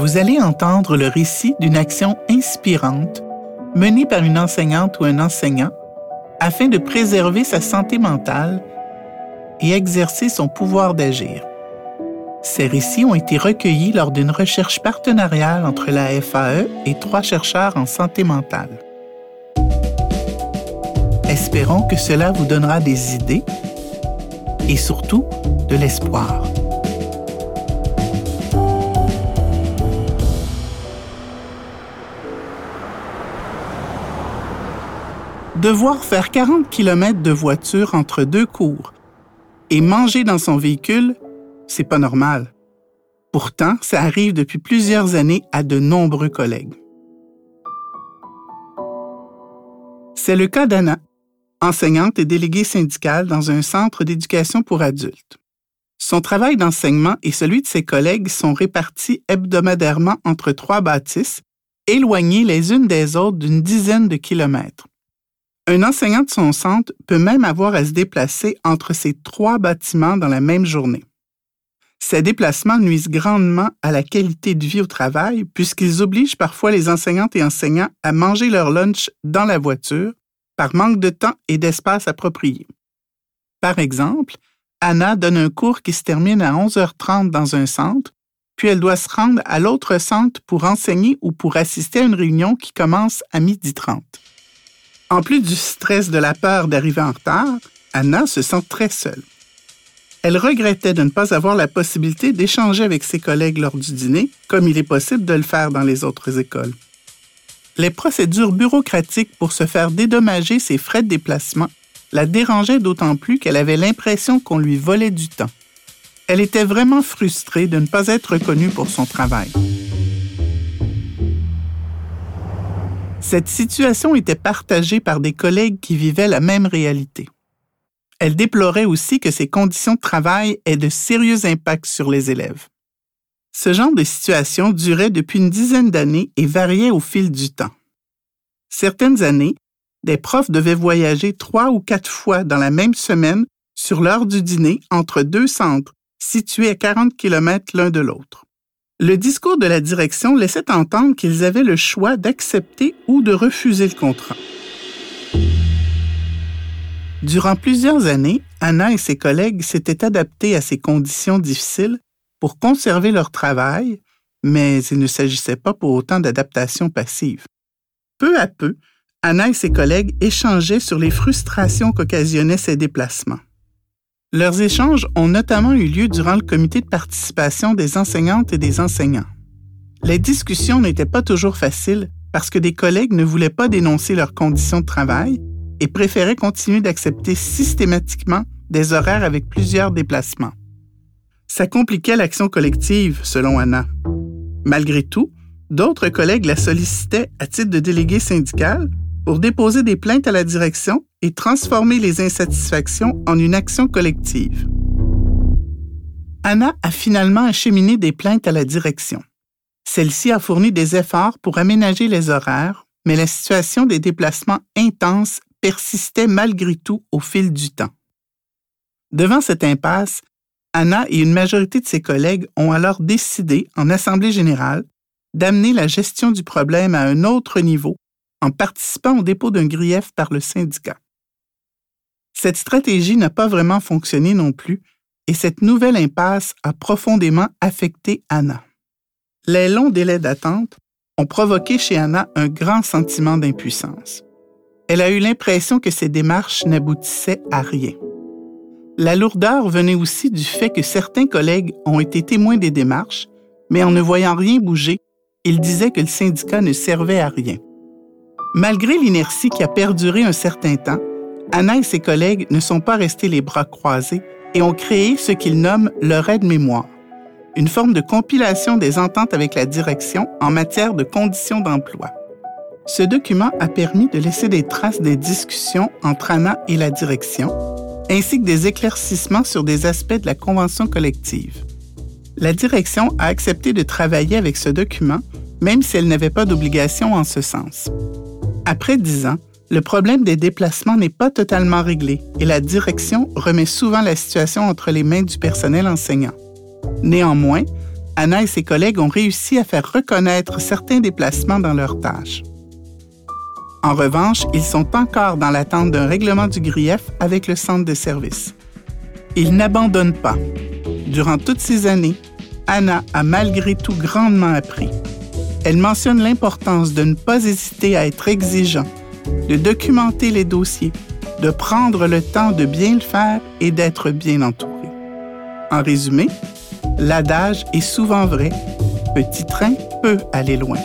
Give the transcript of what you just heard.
vous allez entendre le récit d'une action inspirante menée par une enseignante ou un enseignant afin de préserver sa santé mentale et exercer son pouvoir d'agir. Ces récits ont été recueillis lors d'une recherche partenariale entre la FAE et trois chercheurs en santé mentale. Espérons que cela vous donnera des idées et surtout de l'espoir. Devoir faire 40 km de voiture entre deux cours et manger dans son véhicule, c'est pas normal. Pourtant, ça arrive depuis plusieurs années à de nombreux collègues. C'est le cas d'Anna, enseignante et déléguée syndicale dans un centre d'éducation pour adultes. Son travail d'enseignement et celui de ses collègues sont répartis hebdomadairement entre trois bâtisses, éloignées les unes des autres d'une dizaine de kilomètres. Un enseignant de son centre peut même avoir à se déplacer entre ces trois bâtiments dans la même journée. Ces déplacements nuisent grandement à la qualité de vie au travail puisqu'ils obligent parfois les enseignantes et enseignants à manger leur lunch dans la voiture par manque de temps et d'espace approprié. Par exemple, Anna donne un cours qui se termine à 11h30 dans un centre, puis elle doit se rendre à l'autre centre pour enseigner ou pour assister à une réunion qui commence à 12h30. En plus du stress de la peur d'arriver en retard, Anna se sent très seule. Elle regrettait de ne pas avoir la possibilité d'échanger avec ses collègues lors du dîner, comme il est possible de le faire dans les autres écoles. Les procédures bureaucratiques pour se faire dédommager ses frais de déplacement la dérangeaient d'autant plus qu'elle avait l'impression qu'on lui volait du temps. Elle était vraiment frustrée de ne pas être reconnue pour son travail. Cette situation était partagée par des collègues qui vivaient la même réalité. Elle déplorait aussi que ces conditions de travail aient de sérieux impacts sur les élèves. Ce genre de situation durait depuis une dizaine d'années et variait au fil du temps. Certaines années, des profs devaient voyager trois ou quatre fois dans la même semaine sur l'heure du dîner entre deux centres situés à 40 km l'un de l'autre. Le discours de la direction laissait entendre qu'ils avaient le choix d'accepter ou de refuser le contrat. Durant plusieurs années, Anna et ses collègues s'étaient adaptés à ces conditions difficiles pour conserver leur travail, mais il ne s'agissait pas pour autant d'adaptation passive. Peu à peu, Anna et ses collègues échangeaient sur les frustrations qu'occasionnaient ces déplacements. Leurs échanges ont notamment eu lieu durant le comité de participation des enseignantes et des enseignants. Les discussions n'étaient pas toujours faciles parce que des collègues ne voulaient pas dénoncer leurs conditions de travail et préféraient continuer d'accepter systématiquement des horaires avec plusieurs déplacements. Ça compliquait l'action collective, selon Anna. Malgré tout, d'autres collègues la sollicitaient à titre de délégué syndical pour déposer des plaintes à la direction et transformer les insatisfactions en une action collective. Anna a finalement acheminé des plaintes à la direction. Celle-ci a fourni des efforts pour aménager les horaires, mais la situation des déplacements intenses persistait malgré tout au fil du temps. Devant cette impasse, Anna et une majorité de ses collègues ont alors décidé, en Assemblée générale, d'amener la gestion du problème à un autre niveau en participant au dépôt d'un grief par le syndicat. Cette stratégie n'a pas vraiment fonctionné non plus et cette nouvelle impasse a profondément affecté Anna. Les longs délais d'attente ont provoqué chez Anna un grand sentiment d'impuissance. Elle a eu l'impression que ses démarches n'aboutissaient à rien. La lourdeur venait aussi du fait que certains collègues ont été témoins des démarches, mais en ne voyant rien bouger, ils disaient que le syndicat ne servait à rien. Malgré l'inertie qui a perduré un certain temps, Anna et ses collègues ne sont pas restés les bras croisés et ont créé ce qu'ils nomment leur aide-mémoire, une forme de compilation des ententes avec la direction en matière de conditions d'emploi. Ce document a permis de laisser des traces des discussions entre Anna et la direction, ainsi que des éclaircissements sur des aspects de la convention collective. La direction a accepté de travailler avec ce document, même si elle n'avait pas d'obligation en ce sens. Après dix ans, le problème des déplacements n'est pas totalement réglé et la direction remet souvent la situation entre les mains du personnel enseignant. Néanmoins, Anna et ses collègues ont réussi à faire reconnaître certains déplacements dans leurs tâches. En revanche, ils sont encore dans l'attente d'un règlement du grief avec le centre de service. Ils n'abandonnent pas. Durant toutes ces années, Anna a malgré tout grandement appris. Elle mentionne l'importance de ne pas hésiter à être exigeant, de documenter les dossiers, de prendre le temps de bien le faire et d'être bien entouré. En résumé, l'adage est souvent vrai, petit train peut aller loin.